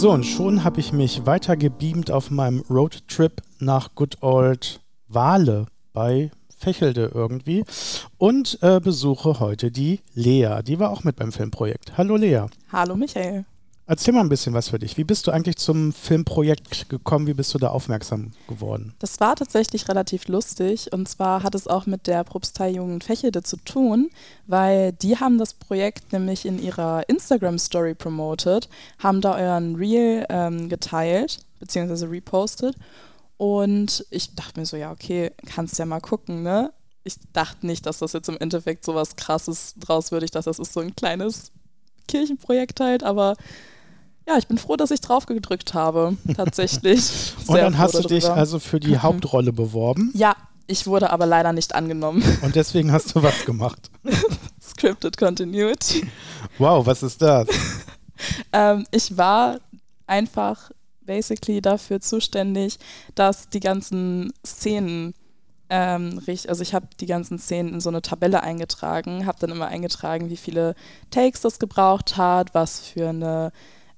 So, und schon habe ich mich weiter gebeamt auf meinem Roadtrip nach Good Old Wale bei Fächelde irgendwie und äh, besuche heute die Lea. Die war auch mit beim Filmprojekt. Hallo Lea. Hallo Michael. Erzähl mal ein bisschen was für dich. Wie bist du eigentlich zum Filmprojekt gekommen? Wie bist du da aufmerksam geworden? Das war tatsächlich relativ lustig und zwar hat es auch mit der Propstei Jugend Fächelde zu tun, weil die haben das Projekt nämlich in ihrer Instagram-Story promoted, haben da euren Reel ähm, geteilt bzw. repostet und ich dachte mir so, ja okay, kannst ja mal gucken, ne? Ich dachte nicht, dass das jetzt im Endeffekt so was Krasses draus würde. Dachte, das ist so ein kleines Kirchenprojekt halt, aber ja, ich bin froh, dass ich drauf gedrückt habe, tatsächlich. Und dann hast du dich also für die Hauptrolle beworben? Ja, ich wurde aber leider nicht angenommen. Und deswegen hast du was gemacht? Scripted Continuity. Wow, was ist das? ähm, ich war einfach basically dafür zuständig, dass die ganzen Szenen ähm, also ich habe die ganzen Szenen in so eine Tabelle eingetragen, habe dann immer eingetragen, wie viele Takes das gebraucht hat, was für eine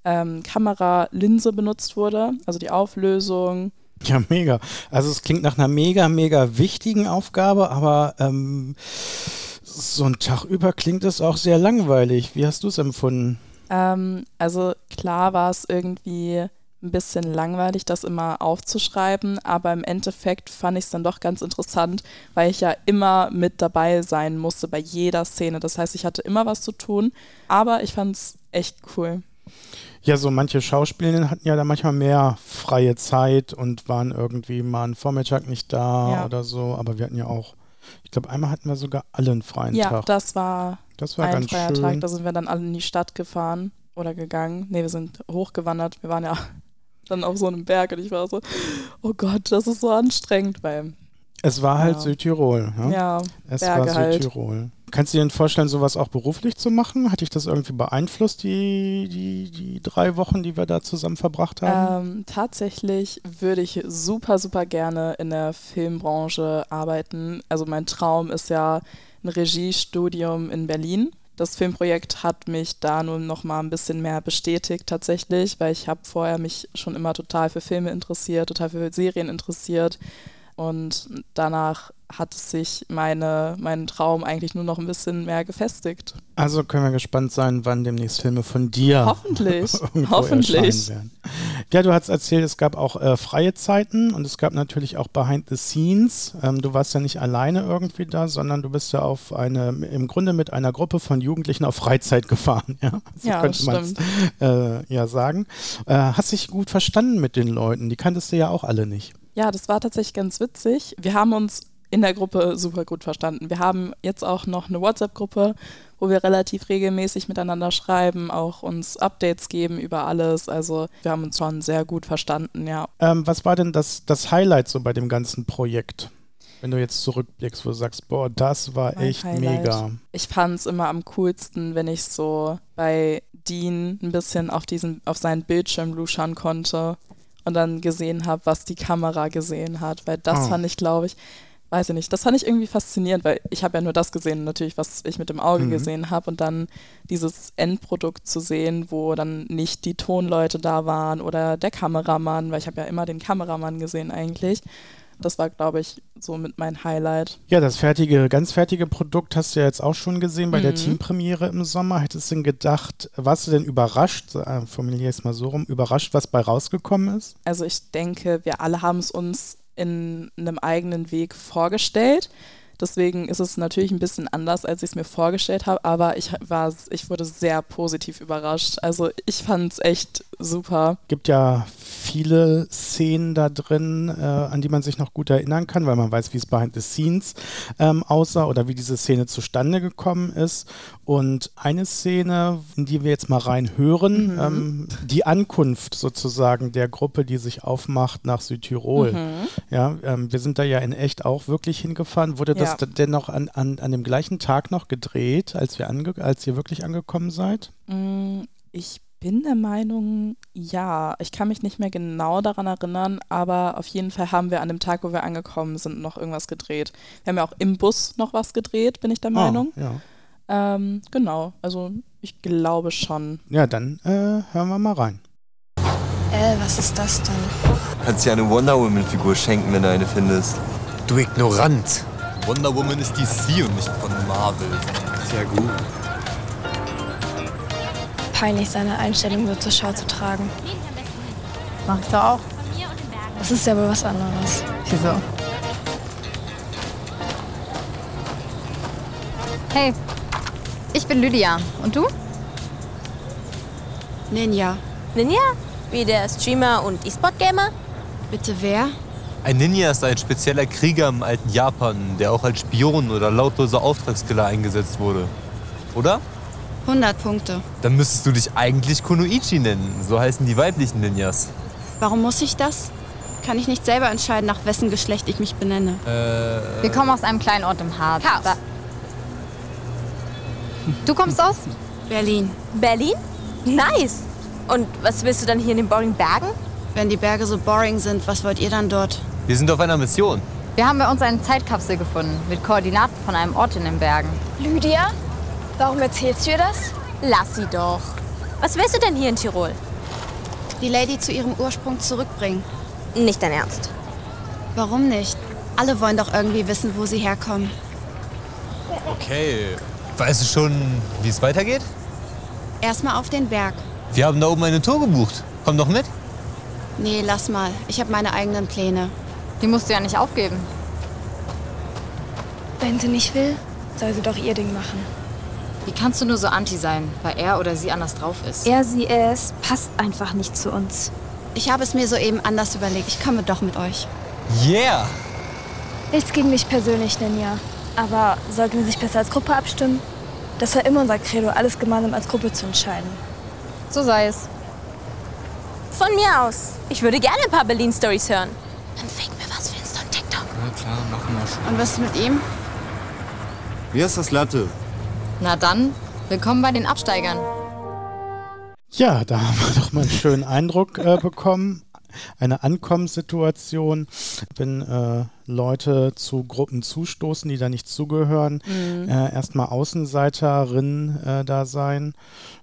ähm, Kameralinse benutzt wurde, also die Auflösung. Ja, mega. Also es klingt nach einer mega, mega wichtigen Aufgabe, aber ähm, so ein Tag über klingt es auch sehr langweilig. Wie hast du es empfunden? Ähm, also klar war es irgendwie ein bisschen langweilig, das immer aufzuschreiben, aber im Endeffekt fand ich es dann doch ganz interessant, weil ich ja immer mit dabei sein musste bei jeder Szene. Das heißt, ich hatte immer was zu tun, aber ich fand es echt cool. Ja, so manche Schauspielerinnen hatten ja da manchmal mehr freie Zeit und waren irgendwie mal einen Vormittag nicht da ja. oder so. Aber wir hatten ja auch, ich glaube, einmal hatten wir sogar alle einen freien ja, Tag. Ja, das war, das war ein ganz freier schön. Tag. Da sind wir dann alle in die Stadt gefahren oder gegangen. Nee, wir sind hochgewandert. Wir waren ja dann auf so einem Berg und ich war so, oh Gott, das ist so anstrengend, weil. Es war halt ja. Südtirol. Ja, ja es Berge war halt. Südtirol. Halt. Kannst du dir denn vorstellen, sowas auch beruflich zu machen? Hat dich das irgendwie beeinflusst, die, die, die drei Wochen, die wir da zusammen verbracht haben? Ähm, tatsächlich würde ich super, super gerne in der Filmbranche arbeiten. Also mein Traum ist ja ein Regiestudium in Berlin. Das Filmprojekt hat mich da nun noch mal ein bisschen mehr bestätigt tatsächlich, weil ich habe vorher mich schon immer total für Filme interessiert, total für Serien interessiert und danach hat sich meine, mein Traum eigentlich nur noch ein bisschen mehr gefestigt. Also können wir gespannt sein, wann demnächst Filme von dir hoffentlich, hoffentlich. werden. Ja, du hast erzählt, es gab auch äh, freie Zeiten und es gab natürlich auch Behind the Scenes. Ähm, du warst ja nicht alleine irgendwie da, sondern du bist ja auf eine, im Grunde mit einer Gruppe von Jugendlichen auf Freizeit gefahren. Ja, so ja könnte man äh, ja sagen. Äh, hast dich gut verstanden mit den Leuten? Die kanntest du ja auch alle nicht. Ja, das war tatsächlich ganz witzig. Wir haben uns in der Gruppe super gut verstanden. Wir haben jetzt auch noch eine WhatsApp-Gruppe, wo wir relativ regelmäßig miteinander schreiben, auch uns Updates geben über alles. Also wir haben uns schon sehr gut verstanden, ja. Ähm, was war denn das, das Highlight so bei dem ganzen Projekt? Wenn du jetzt zurückblickst, wo du sagst, boah, das war mein echt Highlight. mega. Ich fand es immer am coolsten, wenn ich so bei Dean ein bisschen auf diesen, auf seinen Bildschirm luschern konnte und dann gesehen habe, was die Kamera gesehen hat. Weil das oh. fand ich, glaube ich, weiß ich nicht, das fand ich irgendwie faszinierend, weil ich habe ja nur das gesehen, natürlich, was ich mit dem Auge mhm. gesehen habe und dann dieses Endprodukt zu sehen, wo dann nicht die Tonleute da waren oder der Kameramann, weil ich habe ja immer den Kameramann gesehen eigentlich das war, glaube ich, so mit mein Highlight. Ja, das fertige, ganz fertige Produkt hast du ja jetzt auch schon gesehen bei mhm. der Teampremiere im Sommer. Hättest du denn gedacht, warst du denn überrascht, äh, formuliere es mal so rum, überrascht, was bei rausgekommen ist? Also ich denke, wir alle haben es uns in einem eigenen Weg vorgestellt. Deswegen ist es natürlich ein bisschen anders, als ich es mir vorgestellt habe, aber ich war, ich wurde sehr positiv überrascht. Also ich fand es echt super. Gibt ja viele Szenen da drin, äh, an die man sich noch gut erinnern kann, weil man weiß, wie es behind the scenes ähm, aussah oder wie diese Szene zustande gekommen ist. Und eine Szene, in die wir jetzt mal reinhören, mhm. ähm, die Ankunft sozusagen der Gruppe, die sich aufmacht nach Südtirol. Mhm. Ja, ähm, wir sind da ja in echt auch wirklich hingefahren. Wurde ja. das denn noch an, an, an dem gleichen Tag noch gedreht, als, wir ange als ihr wirklich angekommen seid? Mm, ich bin der Meinung, ja. Ich kann mich nicht mehr genau daran erinnern, aber auf jeden Fall haben wir an dem Tag, wo wir angekommen sind, noch irgendwas gedreht. Wir haben ja auch im Bus noch was gedreht, bin ich der ah, Meinung. ja. Ähm, genau, also ich glaube schon. Ja, dann äh, hören wir mal rein. Äh, was ist das denn? Kannst dir eine Wonder Woman-Figur schenken, wenn du eine findest. Du Ignorant. Wonder Woman ist DC und nicht von Marvel. Sehr gut. Peinlich, seine Einstellung so zur Schau zu tragen. Mach ich doch auch. Das ist ja wohl was anderes. Wieso? Hey, ich bin Lydia. Und du? Ninja. Ninja? Wie der Streamer und E-Sport-Gamer? Bitte wer? Ein Ninja ist ein spezieller Krieger im alten Japan, der auch als Spion oder lautloser Auftragskiller eingesetzt wurde. Oder? 100 Punkte. Dann müsstest du dich eigentlich Kunoichi nennen. So heißen die weiblichen Ninjas. Warum muss ich das? Kann ich nicht selber entscheiden, nach wessen Geschlecht ich mich benenne? Äh, Wir kommen aus einem kleinen Ort im Harz. Da- Du kommst aus? Berlin. Berlin? Nice! Und was willst du dann hier in den boring Bergen? Wenn die Berge so boring sind, was wollt ihr dann dort? Wir sind auf einer Mission. Wir haben bei uns eine Zeitkapsel gefunden mit Koordinaten von einem Ort in den Bergen. Lydia? Warum erzählst du ihr das? Lass sie doch. Was willst du denn hier in Tirol? Die Lady zu ihrem Ursprung zurückbringen. Nicht dein Ernst. Warum nicht? Alle wollen doch irgendwie wissen, wo sie herkommen. Okay. Weißt du schon, wie es weitergeht? Erstmal auf den Berg. Wir haben da oben eine Tour gebucht. Komm doch mit. Nee, lass mal. Ich habe meine eigenen Pläne. Die musst du ja nicht aufgeben. Wenn sie nicht will, soll sie doch ihr Ding machen. Wie kannst du nur so anti sein, weil er oder sie anders drauf ist? Er, sie, es passt einfach nicht zu uns. Ich habe es mir soeben anders überlegt. Ich komme doch mit euch. Yeah! Nichts gegen mich persönlich, Ninja. Aber sollten wir sich besser als Gruppe abstimmen? Das war immer unser Credo, alles gemeinsam als Gruppe zu entscheiden. So sei es. Von mir aus. Ich würde gerne ein paar Berlin-Stories hören. Dann fake mir was für Insta und TikTok. Na klar, machen wir schon. Und was ist mit ihm? Mir ist das Latte. Na dann, willkommen bei den Absteigern. Ja, da haben wir doch mal einen schönen Eindruck äh, bekommen. Eine Ankommenssituation, wenn äh, Leute zu Gruppen zustoßen, die da nicht zugehören, äh, erstmal Außenseiterinnen äh, da sein.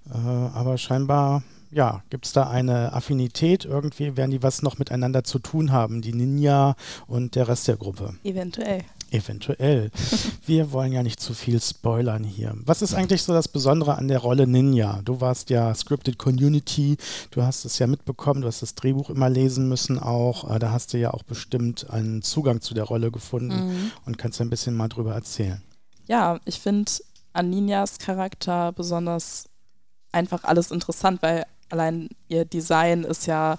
Äh, aber scheinbar, ja, gibt es da eine Affinität irgendwie, werden die was noch miteinander zu tun haben, die Ninja und der Rest der Gruppe. Eventuell. Eventuell. Wir wollen ja nicht zu viel spoilern hier. Was ist eigentlich so das Besondere an der Rolle Ninja? Du warst ja Scripted Community, du hast es ja mitbekommen, du hast das Drehbuch immer lesen müssen auch. Äh, Da hast du ja auch bestimmt einen Zugang zu der Rolle gefunden und kannst ein bisschen mal drüber erzählen. Ja, ich finde an Ninjas Charakter besonders einfach alles interessant, weil allein ihr Design ist ja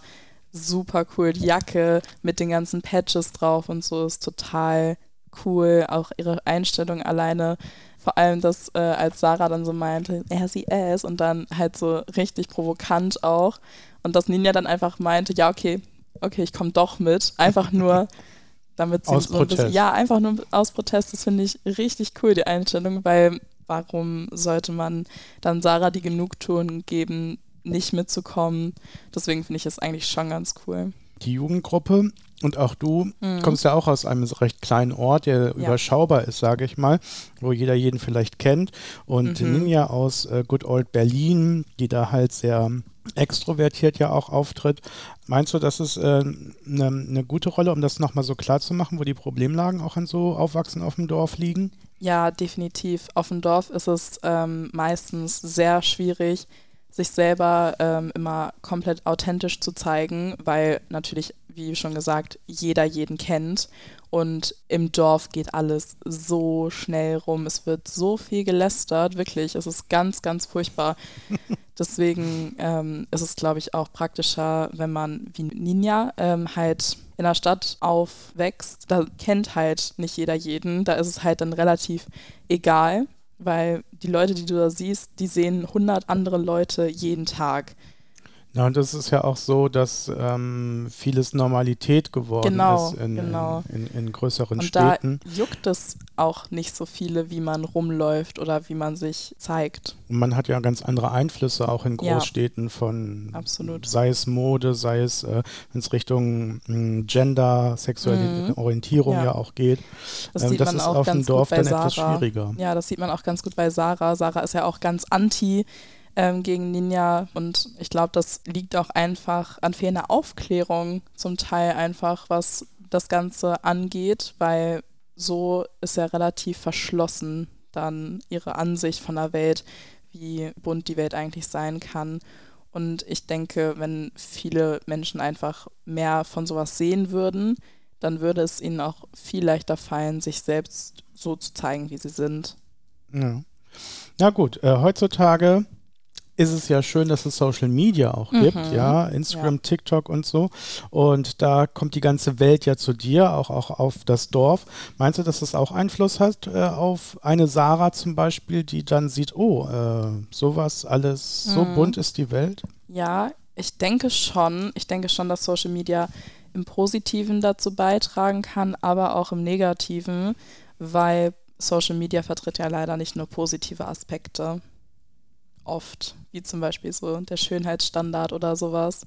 super cool. Die Jacke mit den ganzen Patches drauf und so ist total cool. Auch ihre Einstellung alleine. Vor allem das, äh, als Sarah dann so meinte, er, sie, es und dann halt so richtig provokant auch. Und dass Ninja dann einfach meinte, ja, okay, okay, ich komme doch mit. Einfach nur, damit sie Aus so ein bisschen, Protest. ja, einfach nur aus Protest. Das finde ich richtig cool, die Einstellung, weil warum sollte man dann Sarah die Genugtuung geben, nicht mitzukommen? Deswegen finde ich es eigentlich schon ganz cool. Die Jugendgruppe und auch du kommst ja auch aus einem recht kleinen Ort, der Ja. überschaubar ist, sage ich mal, wo jeder jeden vielleicht kennt. Und Ninja aus äh, Good Old Berlin, die da halt sehr extrovertiert ja auch auftritt. Meinst du, das ist eine äh, ne gute Rolle, um das nochmal so klar zu machen, wo die Problemlagen auch an so Aufwachsen auf dem Dorf liegen? Ja, definitiv. Auf dem Dorf ist es ähm, meistens sehr schwierig, sich selber ähm, immer komplett authentisch zu zeigen, weil natürlich, wie schon gesagt, jeder jeden kennt. Und im Dorf geht alles so schnell rum. Es wird so viel gelästert, wirklich. Es ist ganz, ganz furchtbar. Deswegen ähm, ist es, glaube ich, auch praktischer, wenn man wie Ninja ähm, halt in der Stadt aufwächst. Da kennt halt nicht jeder jeden. Da ist es halt dann relativ egal, weil die Leute, die du da siehst, die sehen 100 andere Leute jeden Tag. Na, und es ist ja auch so, dass ähm, vieles Normalität geworden Genau, ist in, genau. in, in, in größeren Und Städten. da juckt es auch nicht so viele, wie man rumläuft oder wie man sich zeigt. Und man hat ja ganz andere Einflüsse auch in Ja. Großstädten von, Absolut. sei es Mode, sei es, äh, wenn es Richtung mh, Gender, sexuelle Mhm. Orientierung ja. Ja. auch geht. Das Ähm, sieht das man ist auch auf dem ganz Dorf dann etwas Sarah. schwieriger. Ja, das sieht man auch ganz gut bei Sarah. Sarah ist ja auch ganz anti ähm, gegen Ninja. Und ich glaube, das liegt auch einfach an fehlender Aufklärung zum Teil einfach, was das Ganze angeht, weil so ist ja relativ verschlossen dann ihre Ansicht von der Welt, wie bunt die Welt eigentlich sein kann. Und ich denke, wenn viele Menschen einfach mehr von sowas sehen würden, dann würde es ihnen auch viel leichter fallen, sich selbst so zu zeigen, wie sie sind. Ja. Na gut, äh, heutzutage ist es ja schön, dass es Social Media auch Mhm. gibt, ja, Instagram, Ja. TikTok und so. Und da kommt die ganze Welt ja zu dir, auch, auch auf das Dorf. Meinst du, dass das auch Einfluss hat äh, auf eine Sarah zum Beispiel, die dann sieht, oh, äh, sowas alles, so Mhm. bunt ist die Welt? Ja, ich denke schon. Ich denke schon, dass Social Media im Positiven dazu beitragen kann, aber auch im Negativen, weil Social Media vertritt ja leider nicht nur positive Aspekte. Oft, wie zum Beispiel so der Schönheitsstandard oder sowas.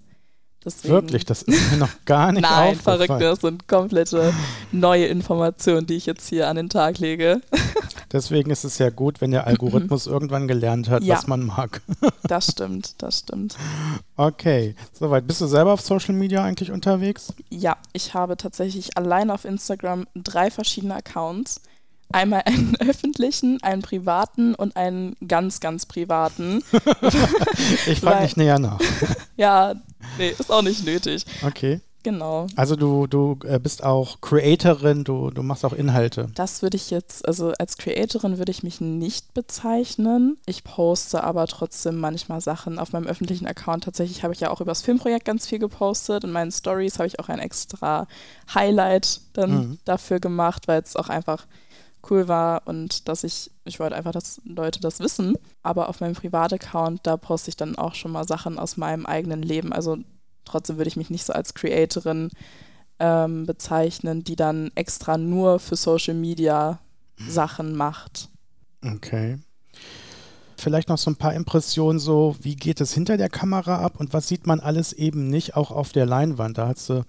Deswegen, Wirklich, das ist mir noch gar nicht Nein, aufgefallen. verrückt, das sind komplette neue Informationen, die ich jetzt hier an den Tag lege. Deswegen ist es ja gut, wenn der Algorithmus irgendwann gelernt hat, Ja. was man mag. Das stimmt, das stimmt. Okay, soweit. Bist du selber auf Social Media eigentlich unterwegs? Ja, ich habe tatsächlich allein auf Instagram drei verschiedene Accounts. Einmal einen öffentlichen, einen privaten und einen ganz, ganz privaten. Ich frage nicht näher nach. Ja, nee, ist auch nicht nötig. Okay. Genau. Also du, du äh, bist auch Creatorin, du, du machst auch Inhalte. Das würde ich jetzt, also als Creatorin würde ich mich nicht bezeichnen. Ich poste aber trotzdem manchmal Sachen auf meinem öffentlichen Account. Tatsächlich habe ich ja auch über das Filmprojekt ganz viel gepostet. In meinen Stories habe ich auch ein extra Highlight dann Mhm. dafür gemacht, weil es auch einfach cool war und dass ich, ich wollte einfach, dass Leute das wissen. Aber auf meinem Privataccount, da poste ich dann auch schon mal Sachen aus meinem eigenen Leben. Also trotzdem würde ich mich nicht so als Creatorin ähm, bezeichnen, die dann extra nur für Social Media Sachen macht. Okay. Vielleicht noch so ein paar Impressionen so, wie geht es hinter der Kamera ab und was sieht man alles eben nicht, auch auf der Leinwand. Da hast du,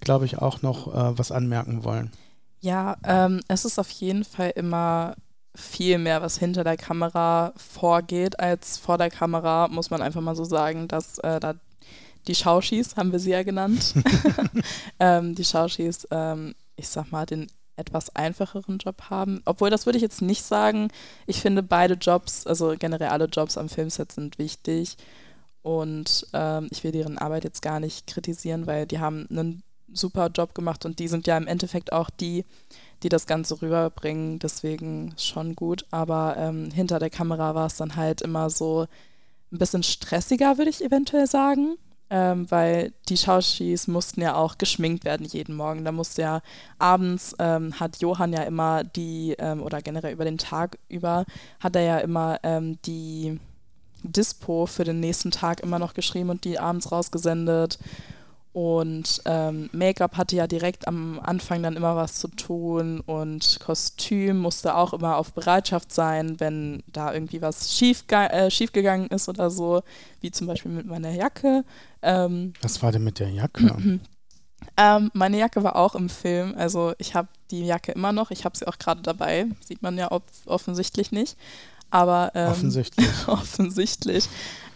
glaube ich, auch noch äh, was anmerken wollen. Ja, ähm, es ist auf jeden Fall immer viel mehr, was hinter der Kamera vorgeht, als vor der Kamera, muss man einfach mal so sagen, dass äh, da die Schauschis, haben wir sie ja genannt, ähm, die Schauschis, ähm, ich sag mal, den etwas einfacheren Job haben. Obwohl, das würde ich jetzt nicht sagen. Ich finde beide Jobs, also generell alle Jobs am Filmset sind wichtig. Und ähm, ich will deren Arbeit jetzt gar nicht kritisieren, weil die haben einen super Job gemacht und die sind ja im Endeffekt auch die, die das Ganze rüberbringen. Deswegen schon gut. Aber ähm, hinter der Kamera war es dann halt immer so ein bisschen stressiger, würde ich eventuell sagen. Ähm, weil die Schauspiels mussten ja auch geschminkt werden jeden Morgen. Da musste ja abends, ähm, hat Johann ja immer die, ähm, oder generell über den Tag über, hat er ja immer ähm, die Dispo für den nächsten Tag immer noch geschrieben und die abends rausgesendet. Und ähm, Make-up hatte ja direkt am Anfang dann immer was zu tun und Kostüm musste auch immer auf Bereitschaft sein, wenn da irgendwie was schief, äh, schiefgegangen ist oder so, wie zum Beispiel mit meiner Jacke. Ähm, Was war denn mit der Jacke? ähm, meine Jacke war auch im Film, also ich habe die Jacke immer noch, ich habe sie auch gerade dabei, sieht man ja off offensichtlich nicht, aber ähm, Offensichtlich. offensichtlich.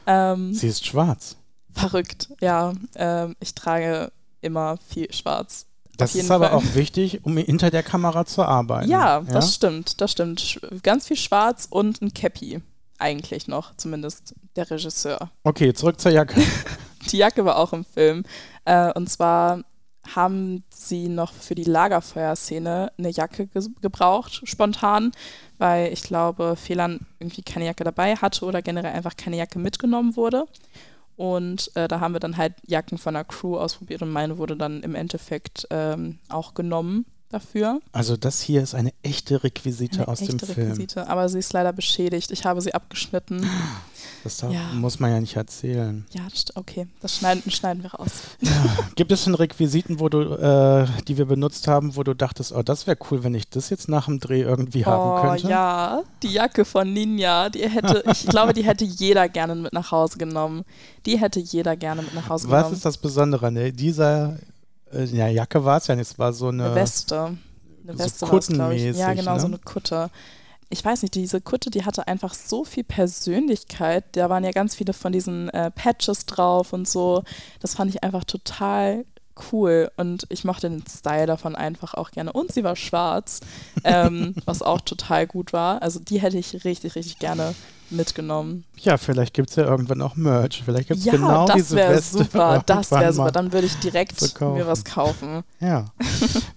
Ähm, Sie ist schwarz. Verrückt, ja. Ähm, ich trage immer viel schwarz. Das ist aber Fall. auch wichtig, um hinter der Kamera zu arbeiten. Ja, das stimmt, das stimmt. Ganz viel schwarz und ein Cappy. Eigentlich noch, zumindest der Regisseur. Okay, zurück zur Jacke. Die Jacke war auch im Film. Äh, und zwar haben sie noch für die Lagerfeuerszene eine Jacke ge gebraucht, spontan, weil ich glaube, Fehlern irgendwie keine Jacke dabei hatte oder generell einfach keine Jacke mitgenommen wurde. Und äh, da haben wir dann halt Jacken von der Crew ausprobiert und meine wurde dann im Endeffekt ähm, auch genommen dafür. Also das hier ist eine echte Requisite Eine aus dem echte Film. Requisite, aber sie ist leider beschädigt. Ich habe sie abgeschnitten. Das darf, Ja. muss man ja nicht erzählen. Ja, das, okay, das schneiden, schneiden wir raus. Gibt es denn Requisiten, wo du, äh, die wir benutzt haben, wo du dachtest, oh, das wäre cool, wenn ich das jetzt nach dem Dreh irgendwie haben könnte? Oh ja, die Jacke von Ninja, die hätte, ich glaube, die hätte jeder gerne mit nach Hause genommen. Die hätte jeder gerne mit nach Hause Was genommen. ist das Besondere? Ne? Dieser, ja, Jacke war es ja nicht, es war so eine, Eine Weste. Eine so Weste glaube ich. Ja, kuttenmäßig, genau, so ne? eine Kutte. ich weiß nicht, diese Kutte, die hatte einfach so viel Persönlichkeit. Da waren ja ganz viele von diesen äh, Patches drauf und so. Das fand ich einfach total cool und ich mochte den Style davon einfach auch gerne. Und sie war schwarz, ähm, was auch total gut war. Also die hätte ich richtig, richtig gerne mitgenommen. Ja, vielleicht gibt es ja irgendwann auch Merch. Vielleicht gibt es Ja, genau das diese wäre Weste. super. Das wäre super. Dann würde ich direkt mir was kaufen. Ja.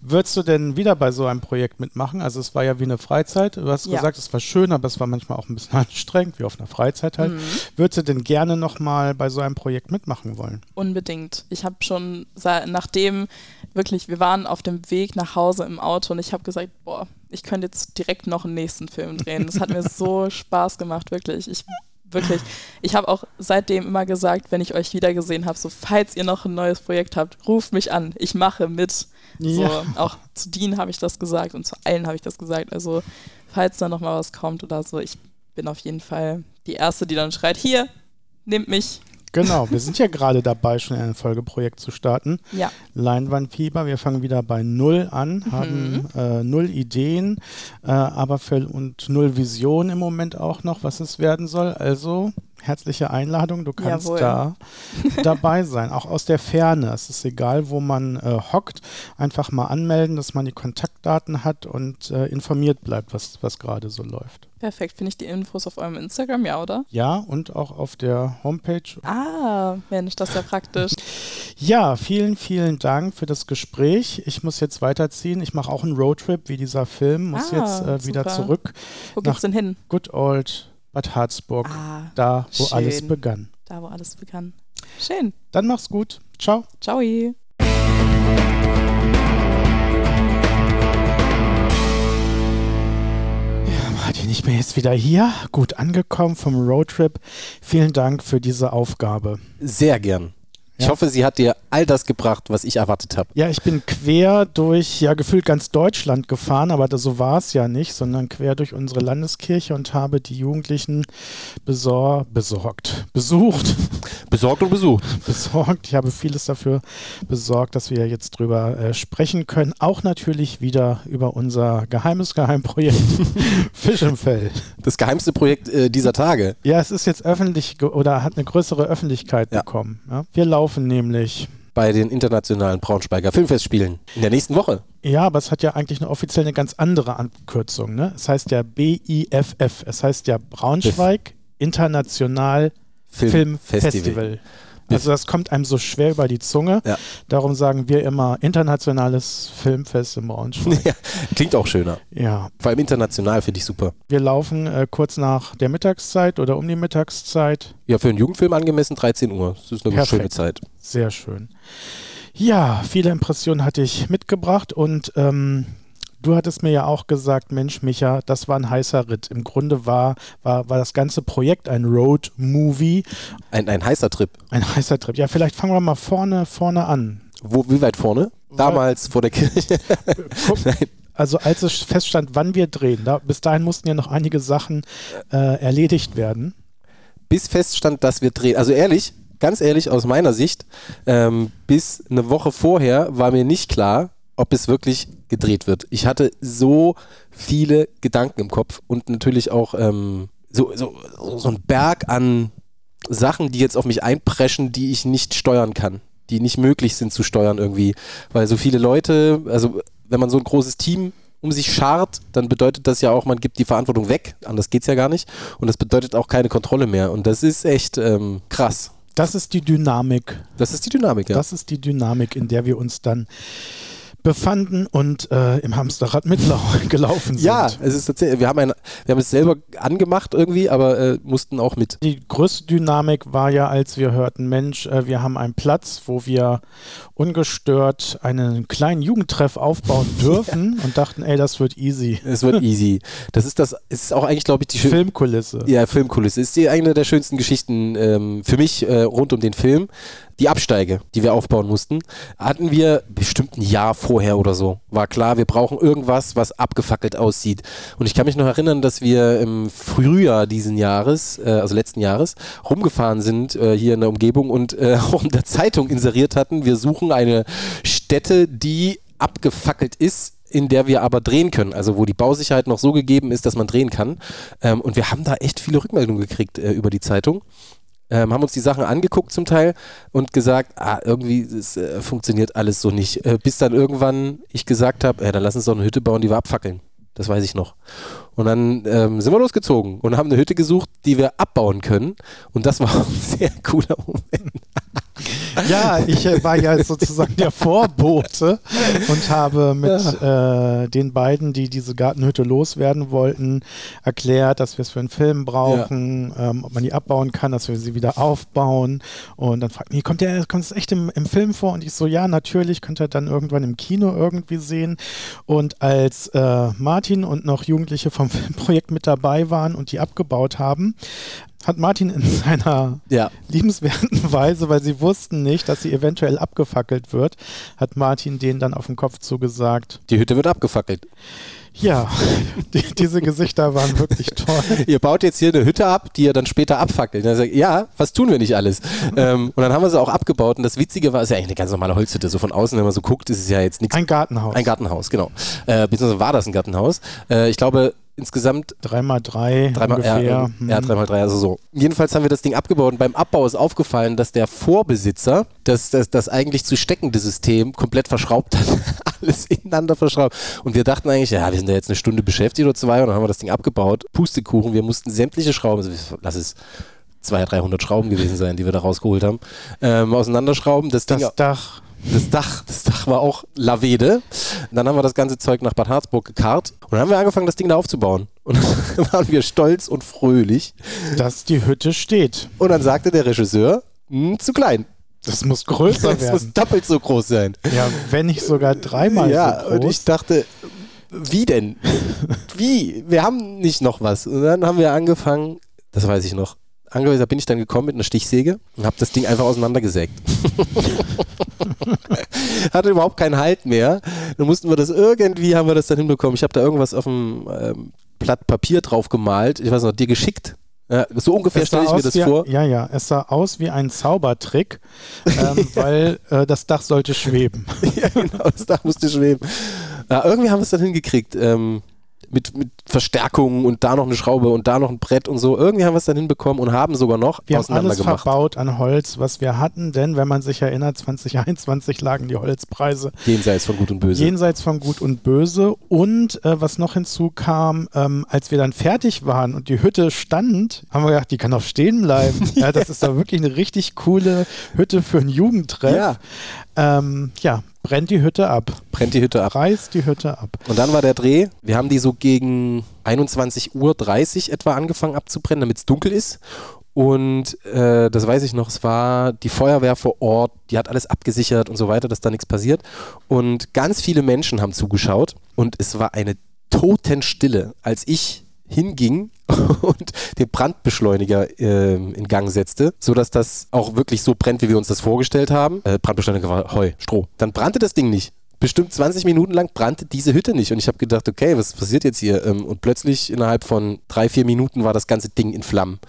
Würdest du denn wieder bei so einem Projekt mitmachen? Also es war ja wie eine Freizeit. Du hast Ja. gesagt, es war schön, aber es war manchmal auch ein bisschen anstrengend, wie auf einer Freizeit halt. Mhm. Würdest du denn gerne nochmal bei so einem Projekt mitmachen wollen? Unbedingt. Ich habe schon, nachdem wirklich, wir waren auf dem Weg nach Hause im Auto und ich habe gesagt, boah, ich könnte jetzt direkt noch einen nächsten Film drehen. Das hat mir so Spaß gemacht, wirklich. Ich wirklich, ich habe auch seitdem immer gesagt, wenn ich euch wiedergesehen habe, so falls ihr noch ein neues Projekt habt, ruft mich an, ich mache mit. Ja. So, auch zu Dean habe ich das gesagt und zu allen habe ich das gesagt. Also falls da noch mal was kommt oder so, ich bin auf jeden Fall die Erste, die dann schreit, hier, nehmt mich. Genau, wir sind ja gerade dabei, schon ein Folgeprojekt zu starten. Ja. Leinwandfieber, wir fangen wieder bei Null an, Mhm. haben äh, null Ideen, äh, aber für, und null Vision im Moment auch noch, was es werden soll. Also herzliche Einladung, du kannst Jawohl. da dabei sein, auch aus der Ferne. Es ist egal, wo man äh, hockt, einfach mal anmelden, dass man die Kontaktdaten hat und äh, informiert bleibt, was, was gerade so läuft. Perfekt. Finde ich die Infos auf eurem Instagram, ja, oder? Ja, und auch auf der Homepage Ah, Mensch, das ist ja praktisch. Ja, vielen, vielen Dank für das Gespräch. Ich muss jetzt weiterziehen. Ich mache auch einen Roadtrip wie dieser Film, muss Ah, jetzt äh, wieder zurück Wo geht's denn hin? Good Old Bad Harzburg, Ah, da wo schön. alles begann. Da, wo alles begann. Schön. Dann mach's gut. Ciao. Ciao. Martin, ich bin jetzt wieder hier, gut angekommen vom Roadtrip. Vielen Dank für diese Aufgabe. Sehr gern. Ich Ja. hoffe, sie hat dir all das gebracht, was ich erwartet habe. Ja, ich bin quer durch, ja, gefühlt ganz Deutschland gefahren, aber das, so war es ja nicht, sondern quer durch unsere Landeskirche und habe die Jugendlichen besor besorgt, besucht, Besorgt und besucht. besorgt. Ich habe vieles dafür besorgt, dass wir jetzt drüber äh, sprechen können. Auch natürlich wieder über unser geheimes Geheimprojekt Fisch im Fell. Das geheimste Projekt äh, dieser Tage. Ja, es ist jetzt öffentlich oder hat eine größere Öffentlichkeit Ja. bekommen. Ja? Wir laufen nämlich. Bei den internationalen Braunschweiger Filmfestspielen in der nächsten Woche. Ja, aber es hat ja eigentlich eine offiziell eine ganz andere Abkürzung. Ne? Es heißt ja BIFF. Es heißt ja Braunschweig International Filmfestival. Also das kommt einem so schwer über die Zunge. Ja. Darum sagen wir immer Internationales Filmfest in Braunschweig. Ja, klingt auch schöner. ja, Vor allem international finde ich super. wir laufen äh, kurz nach der Mittagszeit oder um die Mittagszeit. Ja, für einen Jugendfilm angemessen 13 Uhr. Das ist eine Perfekt. schöne Zeit. Sehr schön. Ja, viele Impressionen hatte ich mitgebracht und ähm, du hattest mir ja auch gesagt, Mensch, Micha, das war ein heißer Ritt. Im Grunde war, war, war das ganze Projekt ein Road-Movie, Ein, ein heißer Trip. ein heißer Trip. Ja, vielleicht fangen wir mal vorne, vorne an. Wo, wie weit vorne? Damals vor der Kirche. Guck, Nein. also als es feststand, wann wir drehen, da, bis dahin mussten ja noch einige Sachen äh, erledigt werden. bis feststand, dass wir drehen. Also ehrlich, ganz ehrlich aus meiner Sicht, ähm, bis eine Woche vorher war mir nicht klar, ob es wirklich gedreht wird. Ich hatte so viele Gedanken im Kopf und natürlich auch ähm, so, so, so ein Berg an Sachen, die jetzt auf mich einpreschen, die ich nicht steuern kann, die nicht möglich sind zu steuern irgendwie, weil so viele Leute, also wenn man so ein großes Team um sich schart, dann bedeutet das ja auch, man gibt die Verantwortung weg, anders geht's ja gar nicht und das bedeutet auch keine Kontrolle mehr und das ist echt ähm, krass. Das ist die Dynamik. Das ist die Dynamik, ja. Das ist die Dynamik, in der wir uns dann befanden und äh, im Hamsterrad mitgelaufen sind. ja, es ist tatsächlich, wir haben, ein, wir haben es selber angemacht irgendwie, aber äh, mussten auch mit. Die größte Dynamik war ja, als wir hörten, Mensch, äh, wir haben einen Platz, wo wir ungestört einen kleinen Jugendtreff aufbauen dürfen und dachten, ey, das wird easy. Es wird easy. Das ist das, ist auch eigentlich, glaube ich, die Filmkulisse. Ja, Filmkulisse. Ist die eine der schönsten Geschichten ähm, für mich äh, rund um den Film. Die Absteige, die wir aufbauen mussten, hatten wir bestimmt ein Jahr vorher oder so. War klar, wir brauchen irgendwas, was abgefackelt aussieht. Und ich kann mich noch erinnern, dass wir im Frühjahr diesen Jahres, äh, also letzten Jahres, rumgefahren sind äh, hier in der Umgebung und äh, auch in der Zeitung inseriert hatten, wir suchen eine Stätte, die abgefackelt ist in der wir aber drehen können, also wo die Bausicherheit noch so gegeben ist, dass man drehen kann. Ähm, und wir haben da echt viele Rückmeldungen gekriegt äh, über die Zeitung. Ähm, haben uns die Sachen angeguckt zum Teil und gesagt, ah, irgendwie es, äh, funktioniert alles so nicht. Äh, bis dann irgendwann ich gesagt habe, ja, dann lass uns doch eine Hütte bauen, die wir abfackeln. Das weiß ich noch. Und dann ähm, sind wir losgezogen und haben eine Hütte gesucht, die wir abbauen können. Und das war ein sehr cooler Moment. Ja, ich äh, war ja sozusagen der Vorbote und habe mit äh, den beiden, die diese Gartenhütte loswerden wollten, erklärt, dass wir es für einen Film brauchen, ähm, ob man die abbauen kann, dass wir sie wieder aufbauen. Und dann fragten die, kommt der, kommt es echt im, im Film vor? Und ich so, ja, natürlich, könnt ihr dann irgendwann im Kino irgendwie sehen. Und als äh, Martin und noch Jugendliche vom Filmprojekt mit dabei waren und die abgebaut haben, hat Martin in seiner Ja. liebenswerten Weise, weil sie wussten nicht, dass sie eventuell abgefackelt wird, hat Martin denen dann auf den Kopf zugesagt. Die Hütte wird abgefackelt. Ja, die, diese Gesichter waren wirklich toll. Ihr baut jetzt hier eine Hütte ab, die ihr dann später abfackelt. Dann sagt, ja, was tun wir nicht alles? ähm, und dann haben wir sie auch abgebaut. Und das Witzige war, es ist ja eigentlich eine ganz normale Holzhütte. So von außen, wenn man so guckt, ist es ja jetzt nichts. Ein Gartenhaus. Ein Gartenhaus, genau. Äh, beziehungsweise war das ein Gartenhaus. Äh, ich glaube, insgesamt Dreimal drei dreimal, ungefähr. ja, Hm. ja, dreimal drei, also so. Jedenfalls haben wir das Ding abgebaut und beim Abbau ist aufgefallen, dass der Vorbesitzer das, das, das eigentlich zu steckende System komplett verschraubt hat. Alles ineinander verschraubt. Und wir dachten eigentlich, ja, wir sind da jetzt eine Stunde beschäftigt oder zwei und dann haben wir das Ding abgebaut. Pustekuchen, wir mussten sämtliche Schrauben, also lass es 200, 300 Schrauben gewesen sein, die wir da rausgeholt haben, ähm, auseinanderschrauben. Das, Ding Das Dach. Das Dach, das Dach war auch Lavede. Und dann haben wir das ganze Zeug nach Bad Harzburg gekarrt und dann haben wir angefangen, das Ding da aufzubauen. Und dann waren wir stolz und fröhlich. Dass die Hütte steht. Und dann sagte der Regisseur, "Hm, zu klein. Das muss größer Das muss werden. doppelt so groß sein. Ja, wenn nicht sogar dreimal ja, so groß. und ich dachte, wie denn? wie? Wir haben nicht noch was. Und dann haben wir angefangen, das weiß ich noch, angefangen, da bin ich dann gekommen mit einer Stichsäge und habe das Ding einfach auseinandergesägt. Hatte überhaupt keinen Halt mehr. Dann mussten wir das irgendwie, haben wir das dann hinbekommen. Ich habe da irgendwas auf dem ähm, Blatt Papier drauf gemalt. Ich weiß noch, dir geschickt. Ja, so ungefähr stelle ich mir das wie, vor. Ja, ja, es sah aus wie ein Zaubertrick, ähm, weil äh, das Dach sollte schweben. ja, genau, das Dach musste schweben. Ja, irgendwie haben wir es dann hingekriegt. Ähm, mit, mit Verstärkungen und da noch eine Schraube und da noch ein Brett und so. Irgendwie haben wir es dann hinbekommen und haben sogar noch Wir haben alles gemacht. verbaut an Holz, was wir hatten, denn wenn man sich erinnert, 2021 lagen die Holzpreise Jenseits von Gut und Böse. jenseits von Gut und Böse. Und äh, was noch hinzukam, ähm, als wir dann fertig waren und die Hütte stand, haben wir gedacht, die kann auch stehen bleiben. ja, das ist doch wirklich eine richtig coole Hütte für einen Jugendtreff. Ja. Ähm, ja, brennt die Hütte ab. Brennt die Hütte ab. Reißt die Hütte ab. Und dann war der Dreh. Wir haben die so gegen 21.30 Uhr etwa angefangen abzubrennen, damit es dunkel ist. Und äh, das weiß ich noch, es war die Feuerwehr vor Ort, die hat alles abgesichert und so weiter, dass da nichts passiert. Und ganz viele Menschen haben zugeschaut und es war eine Totenstille, als ich hinging und den Brandbeschleuniger ähm, in Gang setzte, sodass das auch wirklich so brennt, wie wir uns das vorgestellt haben. Äh, Brandbeschleuniger war Heu, Stroh. Dann brannte das Ding nicht. Bestimmt 20 Minuten lang brannte diese Hütte nicht. Und ich habe gedacht, okay, was passiert jetzt hier? Ähm, und plötzlich innerhalb von drei, vier Minuten war das ganze Ding in Flammen.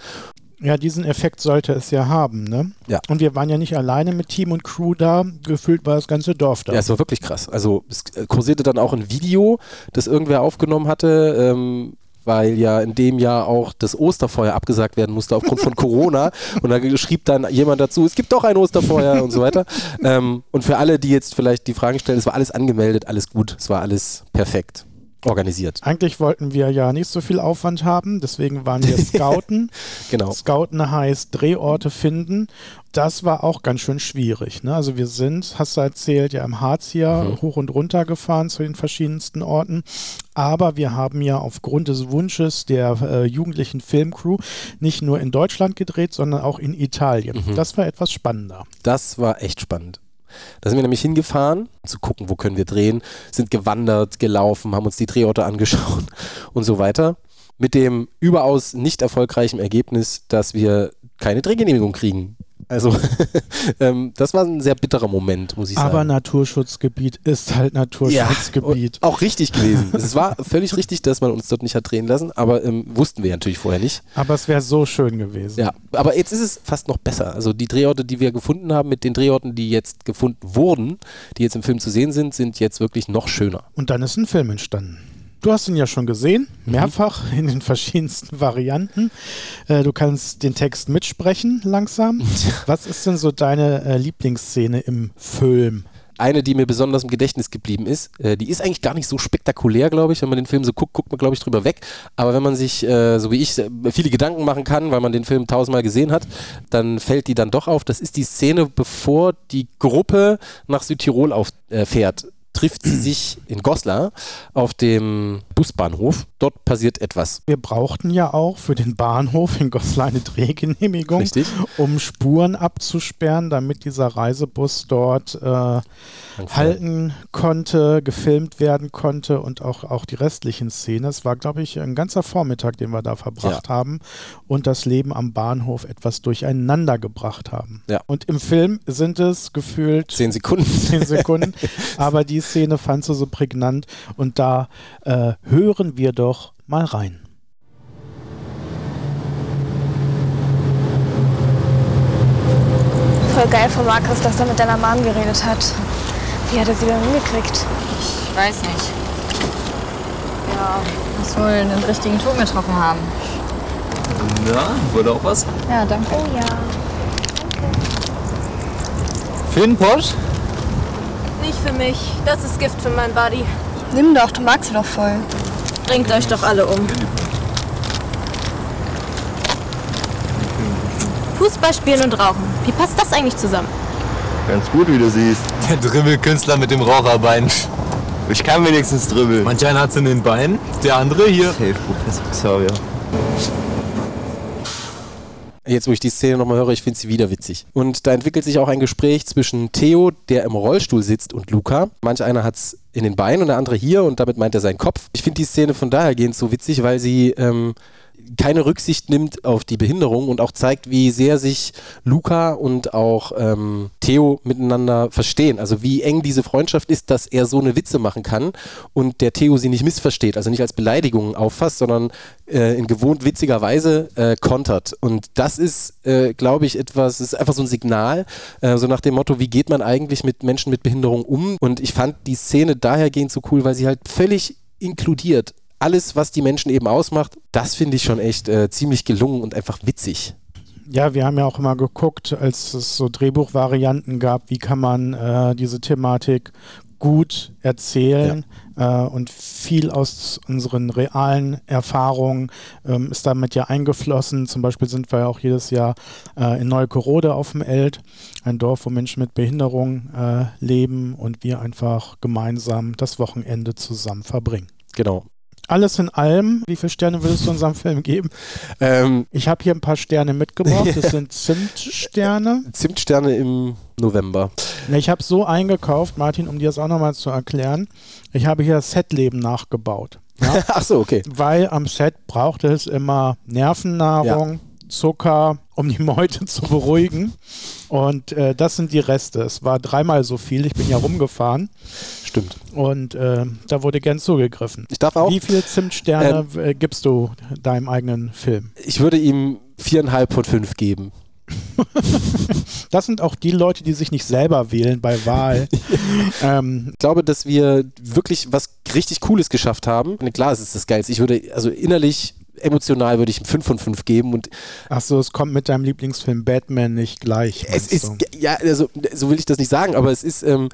Ja, diesen Effekt sollte es ja haben, ne? Ja. Und wir waren ja nicht alleine mit Team und Crew da. Gefühlt war das ganze Dorf da. Ja, es war wirklich krass. Also es äh, kursierte dann auch ein Video, das irgendwer aufgenommen hatte, ähm, weil ja in dem Jahr auch das Osterfeuer abgesagt werden musste aufgrund von Corona. Und da schrieb dann jemand dazu, es gibt doch ein Osterfeuer und so weiter. Ähm, und für alle, die jetzt vielleicht die Fragen stellen, es war alles angemeldet, alles gut, es war alles perfekt organisiert. Eigentlich wollten wir ja nicht so viel Aufwand haben, deswegen waren wir Scouten. Genau. Scouten heißt Drehorte finden. Das war auch ganz schön schwierig. Ne? Also wir sind, hast du erzählt, ja im Harz hier Mhm. hoch und runter gefahren zu den verschiedensten Orten. Aber wir haben ja aufgrund des Wunsches der äh, jugendlichen Filmcrew nicht nur in Deutschland gedreht, sondern auch in Italien. Mhm. Das war etwas spannender. Das war echt spannend. Da sind wir nämlich hingefahren, zu gucken, wo können wir drehen, sind gewandert, gelaufen, haben uns die Drehorte angeschaut und so weiter. Mit dem überaus nicht erfolgreichen Ergebnis, dass wir keine Drehgenehmigung kriegen. Also ähm, das war ein sehr bitterer Moment, muss ich sagen. Aber Naturschutzgebiet ist halt Naturschutzgebiet. Ja, auch richtig gewesen. es war völlig richtig, dass man uns dort nicht hat drehen lassen, aber ähm, wussten wir natürlich vorher nicht. Aber es wäre so schön gewesen. Ja, aber jetzt ist es fast noch besser. Also die Drehorte, die wir gefunden haben, mit den Drehorten, die jetzt gefunden wurden, die jetzt im Film zu sehen sind, sind jetzt wirklich noch schöner. Und dann ist ein Film entstanden. Du hast ihn ja schon gesehen, mehrfach in den verschiedensten Varianten. Äh, du kannst den Text mitsprechen langsam. Was ist denn so deine äh, Lieblingsszene im Film? Eine, die mir besonders im Gedächtnis geblieben ist, äh, die ist eigentlich gar nicht so spektakulär, glaube ich. Wenn man den Film so guckt, guckt man, glaube ich, drüber weg. Aber wenn man sich, äh, so wie ich, äh, viele Gedanken machen kann, weil man den Film tausendmal gesehen hat, dann fällt die dann doch auf. Das ist die Szene, bevor die Gruppe nach Südtirol auf, äh, trifft sie sich in Goslar auf dem Busbahnhof. Dort passiert etwas. Wir brauchten ja auch für den Bahnhof in Goslar eine Drehgenehmigung, Richtig. um Spuren abzusperren, damit dieser Reisebus dort äh, halten konnte, gefilmt werden konnte und auch, auch die restlichen Szenen. Es war, glaube ich, ein ganzer Vormittag, den wir da verbracht haben und das Leben am Bahnhof etwas durcheinander gebracht haben. Ja. Und im Film sind es gefühlt Zehn Sekunden. zehn Sekunden, aber die Szene fand sie so prägnant und da äh, hören wir doch mal rein. Voll geil von Markus, dass er mit deiner Mom geredet hat. Wie hat er sie denn hingekriegt? Ich weiß nicht. Ja, muss wohl einen richtigen Ton getroffen haben. Na, wurde auch was? Ja, danke. Oh ja. Finn Posch? Nicht für mich. Das ist Gift für mein Body. Nimm doch, du magst sie doch voll. Bringt euch doch alle um. Fußball spielen und rauchen. Wie passt das eigentlich zusammen? Ganz gut, wie du siehst. Der Dribbelkünstler mit dem Raucherbein. Ich kann wenigstens dribbeln. Manch einer hat's in den Beinen, der andere hier. Safe, Professor Xavier. Jetzt, wo ich die Szene nochmal höre, ich finde sie wieder witzig. Und da entwickelt sich auch ein Gespräch zwischen Theo, der im Rollstuhl sitzt, und Luca. Manch einer hat es in den Beinen und der andere hier und damit meint er seinen Kopf. Ich finde die Szene von dahergehend so witzig, weil sie ähm, keine Rücksicht nimmt auf die Behinderung und auch zeigt, wie sehr sich Luca und auch ähm, Theo miteinander verstehen. Also wie eng diese Freundschaft ist, dass er so eine Witze machen kann und der Theo sie nicht missversteht, also nicht als Beleidigung auffasst, sondern äh, in gewohnt witziger Weise äh, kontert. Und das ist, äh, glaube ich, etwas, ist einfach so ein Signal, äh, so nach dem Motto, wie geht man eigentlich mit Menschen mit Behinderung um? Und ich fand die Szene dahergehend so cool, weil sie halt völlig inkludiert alles, was die Menschen eben ausmacht, das finde ich schon echt äh, ziemlich gelungen und einfach witzig. Ja, wir haben ja auch immer geguckt, als es so Drehbuchvarianten gab, wie kann man äh, diese Thematik gut erzählen äh, und viel aus unseren realen Erfahrungen ähm, ist damit ja eingeflossen. Zum Beispiel sind wir ja auch jedes Jahr äh, in Neukorode auf dem Eld, ein Dorf, wo Menschen mit Behinderung äh, leben und wir einfach gemeinsam das Wochenende zusammen verbringen. Genau. Alles in allem, wie viele Sterne würdest du unserem Film geben? Ähm, Ich habe hier ein paar Sterne mitgebracht. Das sind Zimtsterne. Zimtsterne im November. Ich habe so eingekauft, Martin, um dir das auch nochmal zu erklären. Ich habe hier das Setleben nachgebaut. Ja? Ach so, okay. Weil am Set brauchte es immer Nervennahrung, Zucker, um die Meute zu beruhigen. Und äh, das sind die Reste. Es war dreimal so viel. Ich bin ja rumgefahren. Stimmt. Und äh, da wurde gern zugegriffen. Ich darf auch. Wie viele Zimtsterne äh, gibst du deinem eigenen Film? Ich würde ihm viereinhalb von fünf geben. Das sind auch die Leute, die sich nicht selber wählen bei Wahl. ähm, Ich glaube, dass wir wirklich was richtig Cooles geschafft haben. Und klar, es ist das Geilste. Ich würde, also innerlich, emotional würde ich ihm fünf von fünf geben. Und Achso, es kommt mit deinem Lieblingsfilm Batman nicht gleich. es ist, ja, also so will ich das nicht sagen, aber es ist, ähm,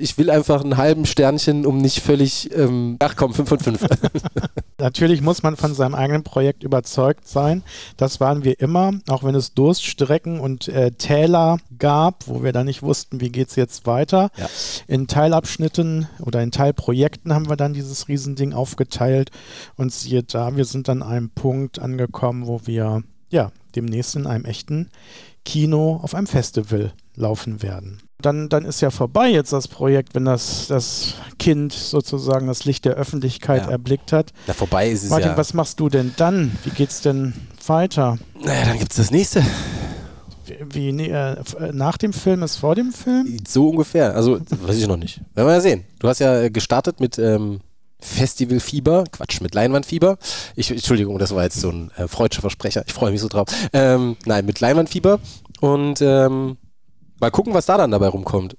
ich will einfach einen halben Sternchen, um nicht völlig, ähm, ach komm, fünf von fünf. Natürlich muss man von seinem eigenen Projekt überzeugt sein. Das waren wir immer, auch wenn es Durststrecken und äh, Täler gab, wo wir dann nicht wussten, wie geht es jetzt weiter. Ja. In Teilabschnitten oder in Teilprojekten haben wir dann dieses Riesending aufgeteilt und siehe da, wir sind an einem Punkt angekommen, wo wir ja demnächst in einem echten Kino auf einem Festival laufen werden. Dann, dann ist ja vorbei jetzt das Projekt, wenn das, das Kind sozusagen das Licht der Öffentlichkeit Ja. erblickt hat. Da vorbei ist es Martin, ja. was machst du denn dann? Wie geht's denn weiter? Naja, dann gibt es das nächste. Wie, nee, äh, äh, nach dem Film ist vor dem Film? So ungefähr. Also, weiß ich noch nicht. Werden wir ja sehen. Du hast ja äh, gestartet mit ähm, Festivalfieber. Quatsch, mit Leinwandfieber. Ich, Entschuldigung, das war jetzt so ein äh, freudscher Versprecher. Ich freue mich so drauf. Ähm, nein, mit Leinwandfieber. Und ähm, mal gucken, was da dann dabei rumkommt.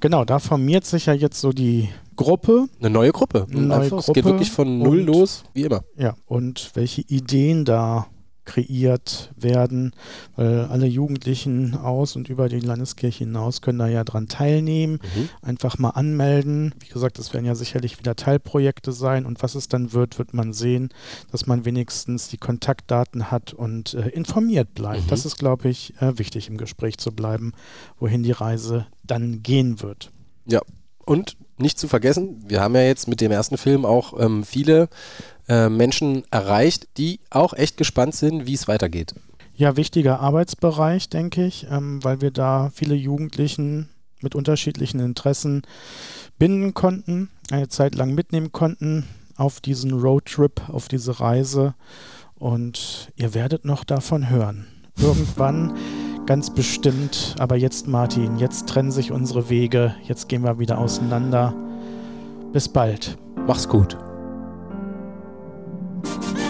Genau, da formiert sich ja jetzt so die Gruppe. Eine neue Gruppe. Eine neue Einfach, Es Gruppe geht wirklich von null und- los, wie immer. Ja, und welche Ideen da kreiert werden, weil alle Jugendlichen aus und über die Landeskirche hinaus können da ja dran teilnehmen, Mhm. einfach mal anmelden. Wie gesagt, es werden ja sicherlich wieder Teilprojekte sein und was es dann wird, wird man sehen, dass man wenigstens die Kontaktdaten hat und äh, informiert bleibt. Mhm. Das ist, glaube ich, äh, wichtig im Gespräch zu bleiben, wohin die Reise dann gehen wird. Ja, und nicht zu vergessen, wir haben ja jetzt mit dem ersten Film auch ähm, viele äh, Menschen erreicht, die auch echt gespannt sind, wie es weitergeht. Ja, wichtiger Arbeitsbereich, denke ich, ähm, weil wir da viele Jugendlichen mit unterschiedlichen Interessen binden konnten, eine Zeit lang mitnehmen konnten auf diesen Roadtrip, auf diese Reise. Und ihr werdet noch davon hören. Irgendwann, ganz bestimmt. Aber jetzt, Martin, jetzt trennen sich unsere Wege. Jetzt gehen wir wieder auseinander. Bis bald. Mach's gut. Bye.